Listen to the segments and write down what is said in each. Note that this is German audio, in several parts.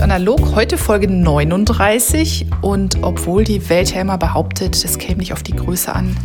analog, heute Folge 39 und obwohl die Welt ja immer behauptet, das käme nicht auf die Größe an,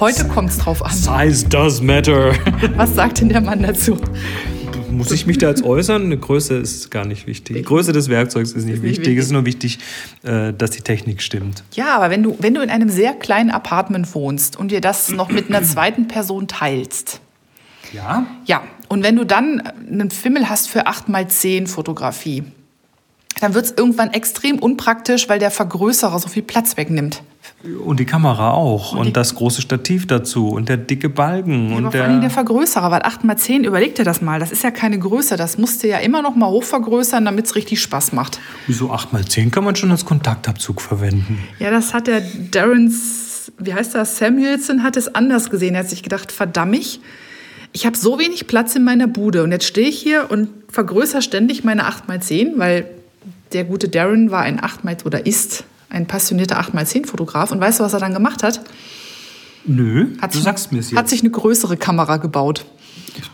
heute kommt es drauf an. Size does matter. Was sagt denn der Mann dazu? Muss ich mich da jetzt äußern? Eine Größe ist gar nicht wichtig. Die Größe des Werkzeugs ist nicht, ist nicht wichtig. wichtig. Es ist nur wichtig, äh, dass die Technik stimmt. Ja, aber wenn du, wenn du in einem sehr kleinen Apartment wohnst und dir das noch mit einer zweiten Person teilst. Ja? Ja, und wenn du dann einen Fimmel hast für 8x10 Fotografie, dann wird es irgendwann extrem unpraktisch, weil der Vergrößerer so viel Platz wegnimmt. Und die Kamera auch. Und, und das große Stativ dazu. Und der dicke Balken. Ja, und vor allem der Vergrößerer, weil 8x10, überleg dir das mal, das ist ja keine Größe. Das musst du ja immer noch mal hochvergrößern, damit es richtig Spaß macht. Wieso 8x10 kann man schon als Kontaktabzug verwenden? Ja, das hat der Darrens, wie heißt das, Samuelson hat es anders gesehen. Er hat sich gedacht, verdammt, ich habe so wenig Platz in meiner Bude. Und jetzt stehe ich hier und vergrößere ständig meine 8x10, weil der gute Darren war ein 8x oder ist ein passionierter 8x10-Fotograf. Und weißt du, was er dann gemacht hat? Nö, hat du sagst mir jetzt. Hat sich eine größere Kamera gebaut.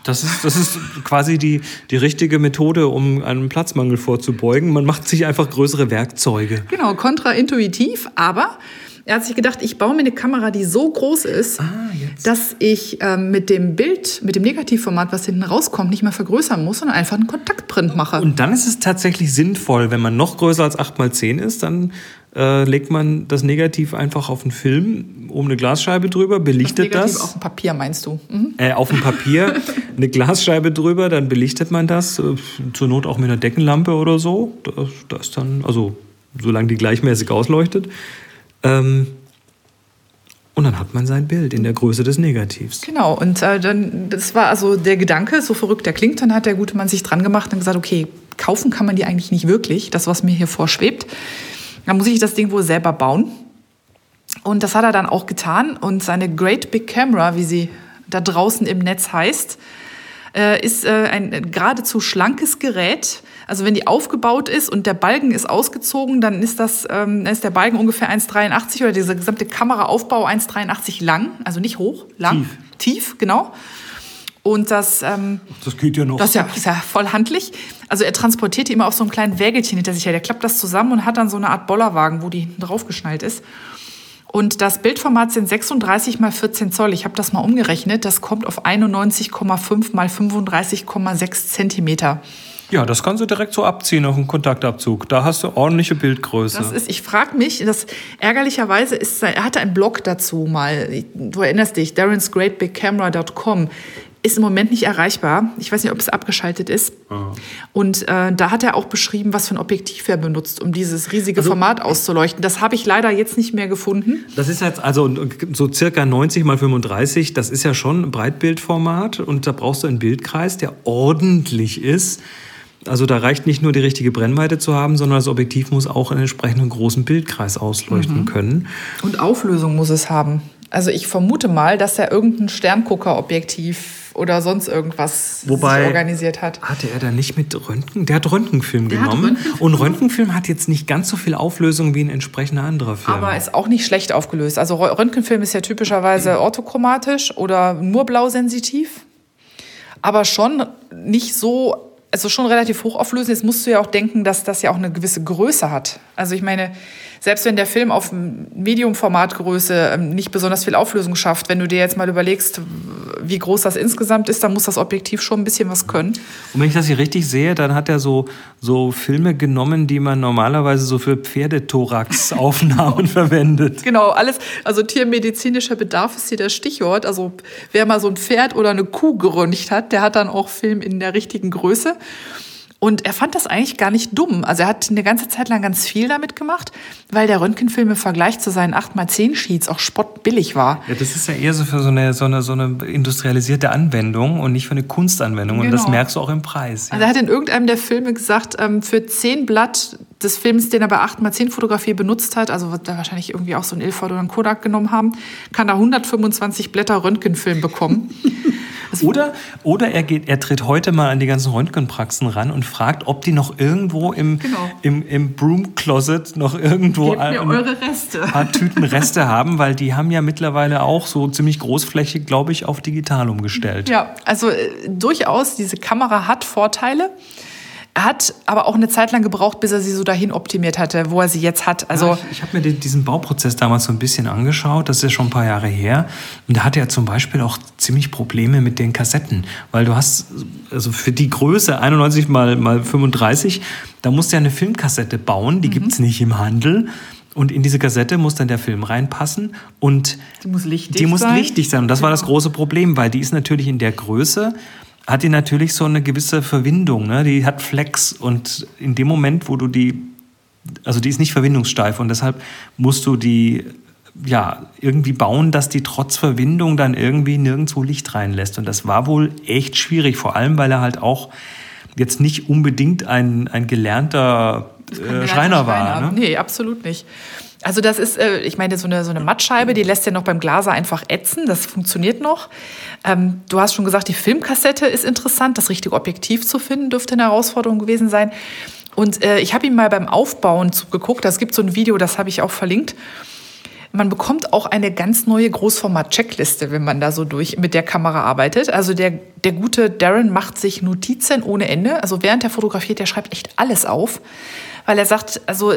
Das ist, das ist quasi die, die richtige Methode, um einem Platzmangel vorzubeugen. Man macht sich einfach größere Werkzeuge. Genau, kontraintuitiv, aber er hat sich gedacht, ich baue mir eine Kamera, die so groß ist, ah, dass ich ähm, mit dem Bild, mit dem Negativformat, was hinten rauskommt, nicht mehr vergrößern muss, sondern einfach einen Kontaktprint mache. Und dann ist es tatsächlich sinnvoll, wenn man noch größer als 8x10 ist, dann äh, legt man das Negativ einfach auf den Film, oben eine Glasscheibe drüber, belichtet das. das. Auf dem Papier meinst du? Mhm. Äh, auf dem Papier eine Glasscheibe drüber, dann belichtet man das, äh, zur Not auch mit einer Deckenlampe oder so. Das, das dann, also solange die gleichmäßig ausleuchtet. Ähm, und dann hat man sein Bild in der Größe des Negativs. Genau, und äh, dann, das war also der Gedanke, so verrückt der klingt, dann hat der gute Mann sich dran gemacht und gesagt, okay, kaufen kann man die eigentlich nicht wirklich, das, was mir hier vorschwebt. Dann muss ich das Ding wohl selber bauen. Und das hat er dann auch getan. Und seine Great Big Camera, wie sie da draußen im Netz heißt, äh, ist äh, ein geradezu schlankes Gerät. Also wenn die aufgebaut ist und der Balken ist ausgezogen, dann ist das ähm, ist der Balken ungefähr 1,83 oder dieser gesamte Kameraaufbau 1,83 lang, also nicht hoch, lang, tief, tief genau. Und das, ähm, das geht ja noch. Das ist ja, ist ja voll handlich. Also er transportiert die immer auf so einem kleinen Wägelchen hinter sich her. Der klappt das zusammen und hat dann so eine Art Bollerwagen, wo die hinten drauf geschnallt ist. Und das Bildformat sind 36 mal 14 Zoll. Ich habe das mal umgerechnet. Das kommt auf 91,5 mal 35,6 Zentimeter. Ja, das kannst du direkt so abziehen auf dem Kontaktabzug. Da hast du ordentliche Bildgröße. Das ist, ich frage mich, das ärgerlicherweise ist, er hatte einen Blog dazu mal. Du erinnerst dich, darrensgreatbigcamera.com ist im Moment nicht erreichbar. Ich weiß nicht, ob es abgeschaltet ist. Aha. Und äh, da hat er auch beschrieben, was für ein Objektiv er benutzt, um dieses riesige also, Format auszuleuchten. Das habe ich leider jetzt nicht mehr gefunden. Das ist jetzt also so circa 90 mal 35. Das ist ja schon ein Breitbildformat und da brauchst du einen Bildkreis, der ordentlich ist. Also da reicht nicht nur die richtige Brennweite zu haben, sondern das Objektiv muss auch einen entsprechenden großen Bildkreis ausleuchten mhm. können. Und Auflösung muss es haben. Also ich vermute mal, dass er irgendein Sterngucker-Objektiv oder sonst irgendwas Wobei, organisiert hat. Hatte er da nicht mit Röntgen? Der hat Röntgenfilm der genommen. Röntgenfilm und Röntgenfilm hat jetzt nicht ganz so viel Auflösung wie ein entsprechender anderer Film. Aber ist auch nicht schlecht aufgelöst. Also Röntgenfilm ist ja typischerweise orthochromatisch oder nur blausensitiv. Aber schon nicht so also schon relativ hochauflösend. Jetzt musst du ja auch denken, dass das ja auch eine gewisse Größe hat. Also ich meine, selbst wenn der Film auf Medium-Formatgröße ähm, nicht besonders viel Auflösung schafft, wenn du dir jetzt mal überlegst, wie groß das insgesamt ist, dann muss das Objektiv schon ein bisschen was können. Und wenn ich das hier richtig sehe, dann hat er so, so Filme genommen, die man normalerweise so für Pferdethorax-Aufnahmen verwendet. Genau, alles, also tiermedizinischer Bedarf ist hier das Stichwort. Also wer mal so ein Pferd oder eine Kuh geröntgt hat, der hat dann auch Film in der richtigen Größe. Und er fand das eigentlich gar nicht dumm. Also er hat eine ganze Zeit lang ganz viel damit gemacht, weil der Röntgenfilm im Vergleich zu seinen 8x10-Sheets auch spottbillig war. Ja, das ist ja eher so für so eine, so eine, so eine industrialisierte Anwendung und nicht für eine Kunstanwendung. Genau. Und das genau. merkst du auch im Preis. Ja. Also er hat in irgendeinem der Filme gesagt, ähm, für 10 Blatt des Films, den er bei 8x10-Fotografie benutzt hat, also wird er wahrscheinlich irgendwie auch so ein Ilford oder ein Kodak genommen haben, kann er 125 Blätter Röntgenfilm bekommen. Oder, oder er, geht, er tritt heute mal an die ganzen Röntgenpraxen ran und fragt, ob die noch irgendwo im, genau. im, im Broom Closet noch irgendwo ein, paar Tüten Reste haben, weil die haben ja mittlerweile auch so ziemlich großflächig, glaube ich, auf digital umgestellt. Ja, also äh, durchaus, diese Kamera hat Vorteile. Er hat aber auch eine Zeit lang gebraucht, bis er sie so dahin optimiert hatte, wo er sie jetzt hat. Also ja, ich, ich habe mir diesen Bauprozess damals so ein bisschen angeschaut, das ist schon ein paar Jahre her. Und da hatte er zum Beispiel auch ziemlich Probleme mit den Kassetten, weil du hast, also für die Größe 91 mal, mal 35, da musst du ja eine Filmkassette bauen, die mhm. gibt es nicht im Handel. Und in diese Kassette muss dann der Film reinpassen und die muss lichtig die muss sein. lichtig sein. Und das war das große Problem, weil die ist natürlich in der Größe, hat die natürlich so eine gewisse Verwindung. Ne? Die hat Flex und in dem Moment, wo du die, also die ist nicht verwindungssteif und deshalb musst du die ja, irgendwie bauen, dass die trotz Verwindung dann irgendwie nirgendwo Licht reinlässt. Und das war wohl echt schwierig, vor allem weil er halt auch jetzt nicht unbedingt ein, ein gelernter äh, Schreiner war. Ne? Nee, absolut nicht. Also das ist, äh, ich meine, so eine, so eine Mattscheibe, die lässt ja noch beim Glaser einfach ätzen, das funktioniert noch. Ähm, du hast schon gesagt, die Filmkassette ist interessant, das richtige Objektiv zu finden, dürfte eine Herausforderung gewesen sein. Und äh, ich habe ihm mal beim Aufbauen zugeguckt, das gibt so ein Video, das habe ich auch verlinkt. Man bekommt auch eine ganz neue Großformat-Checkliste, wenn man da so durch mit der Kamera arbeitet. Also der, der gute Darren macht sich Notizen ohne Ende. Also während er fotografiert, der schreibt echt alles auf, weil er sagt, also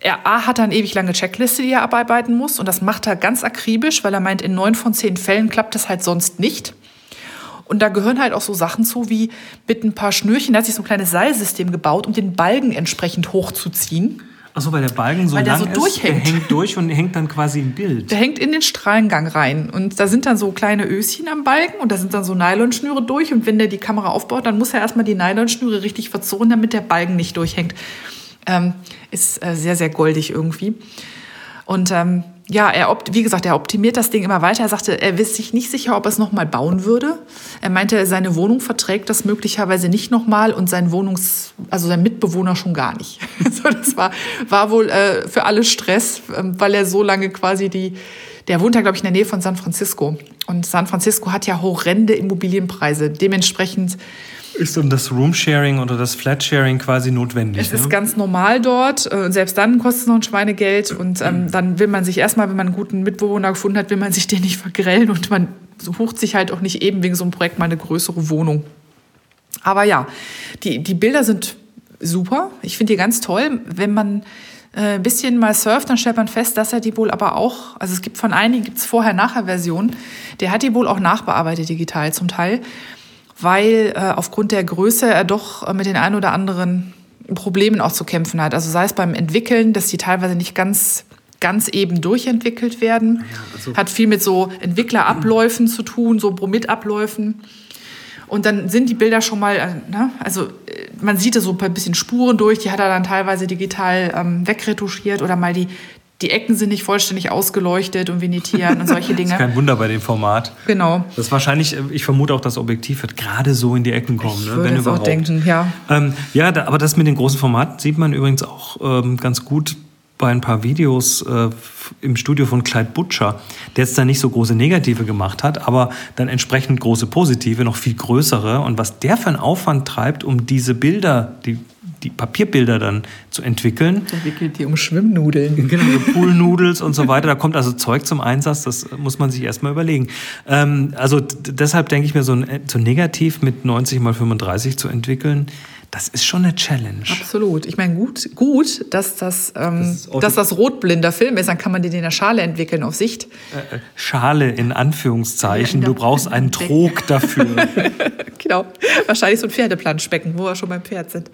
er A hat eine ewig lange Checkliste, die er abarbeiten muss. Und das macht er ganz akribisch, weil er meint, in neun von zehn Fällen klappt das halt sonst nicht. Und da gehören halt auch so Sachen zu, wie mit ein paar Schnürchen, da hat sich so ein kleines Seilsystem gebaut, um den Balken entsprechend hochzuziehen. Achso, weil der Balken so weil lang der so ist, durchhängt. der hängt durch und hängt dann quasi im Bild. Der hängt in den Strahlengang rein. Und da sind dann so kleine Öschen am Balken und da sind dann so Nylonschnüre durch. Und wenn der die Kamera aufbaut, dann muss er erstmal die Nylonschnüre richtig verzurren, damit der Balken nicht durchhängt. Ähm, ist äh, sehr, sehr goldig irgendwie. Und ähm, ja, er wie gesagt, er optimiert das Ding immer weiter. Er sagte, er ist sich nicht sicher, ob er es nochmal bauen würde. Er meinte, seine Wohnung verträgt das möglicherweise nicht nochmal und sein Wohnungs-, also sein Mitbewohner schon gar nicht. Also das war, war wohl äh, für alle Stress, äh, weil er so lange quasi die, der wohnt ja, glaube ich, in der Nähe von San Francisco. Und San Francisco hat ja horrende Immobilienpreise. Dementsprechend ist dann das Roomsharing oder das Flatsharing quasi notwendig? Es ne? ist ganz normal dort. Und äh, selbst dann kostet es noch ein Schweinegeld. Und ähm, dann will man sich erstmal, wenn man einen guten Mitbewohner gefunden hat, will man sich den nicht vergrellen. Und man sucht sich halt auch nicht eben wegen so einem Projekt mal eine größere Wohnung. Aber ja, die, die Bilder sind super. Ich finde die ganz toll. Wenn man äh, ein bisschen mal surft, dann stellt man fest, dass er die wohl aber auch, also es gibt von einigen, gibt es Vorher-Nachher-Versionen, der hat die wohl auch nachbearbeitet digital zum Teil weil äh, aufgrund der Größe er doch äh, mit den ein oder anderen Problemen auch zu kämpfen hat. Also sei es beim Entwickeln, dass die teilweise nicht ganz ganz eben durchentwickelt werden. Ja, also hat viel mit so Entwicklerabläufen zu tun, so Bromitabläufen. Und dann sind die Bilder schon mal, äh, ne? also äh, man sieht so ein bisschen Spuren durch, die hat er dann teilweise digital ähm, wegretuschiert oder mal die, die Ecken sind nicht vollständig ausgeleuchtet und venetieren und solche Dinge. das ist kein Wunder bei dem Format. Genau. Das ist wahrscheinlich, ich vermute auch, das Objektiv wird gerade so in die Ecken kommen, ich ne? würde wenn überhaupt. Auch denken, ja. Ähm, ja, da, aber das mit den großen Formaten sieht man übrigens auch ähm, ganz gut bei ein paar Videos äh, im Studio von Clyde Butcher, der jetzt da nicht so große Negative gemacht hat, aber dann entsprechend große Positive, noch viel größere. Und was der für einen Aufwand treibt, um diese Bilder, die die Papierbilder dann zu entwickeln. Der wickelt die um Schwimmnudeln. Genau, so Poolnoodles und so weiter. Da kommt also Zeug zum Einsatz, das muss man sich erstmal überlegen. Ähm, also deshalb denke ich mir, so, ein, so negativ mit 90 mal 35 zu entwickeln, das ist schon eine Challenge. Absolut. Ich meine, gut, gut dass, das, ähm, das dass das rotblinder Film ist, dann kann man den in der Schale entwickeln auf Sicht. Äh, äh Schale in Anführungszeichen. Ja, du brauchst einen Trog dafür. genau. Wahrscheinlich so ein Pferdeplanschbecken, wo wir schon beim Pferd sind.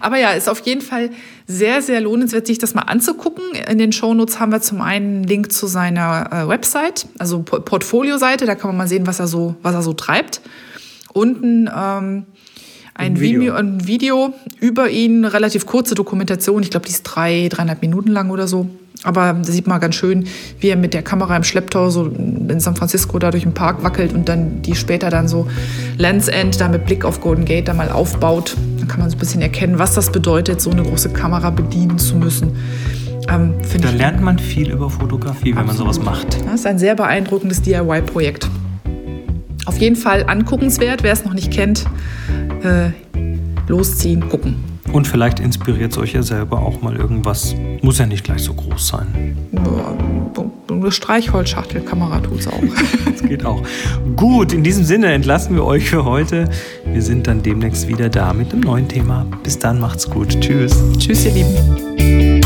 Aber ja, ist auf jeden Fall sehr, sehr lohnenswert, sich das mal anzugucken. In den Shownotes haben wir zum einen einen Link zu seiner äh, Website, also Portfolio-Seite, da kann man mal sehen, was er so, was er so treibt. Unten ähm, ein, Video. Video. ein Video über ihn, relativ kurze Dokumentation. Ich glaube, die ist drei, dreieinhalb Minuten lang oder so. Aber da sieht man ganz schön, wie er mit der Kamera im Schlepptau so in San Francisco da durch den Park wackelt und dann die später dann so Lands End da mit Blick auf Golden Gate da mal aufbaut. Dann kann man so ein bisschen erkennen, was das bedeutet, so eine große Kamera bedienen zu müssen. Ähm, da lernt man viel über Fotografie, wenn Absolut. man sowas macht. Das ist ein sehr beeindruckendes DIY-Projekt. Auf jeden Fall anguckenswert, wer es noch nicht kennt äh, losziehen, gucken. Und vielleicht inspiriert es euch ja selber auch mal irgendwas. Muss ja nicht gleich so groß sein. eine Streichholzschachtelkamera tut es auch. das geht auch. Gut, in diesem Sinne entlassen wir euch für heute. Wir sind dann demnächst wieder da mit einem neuen Thema. Bis dann, macht's gut. Tschüss. Tschüss, ihr Lieben.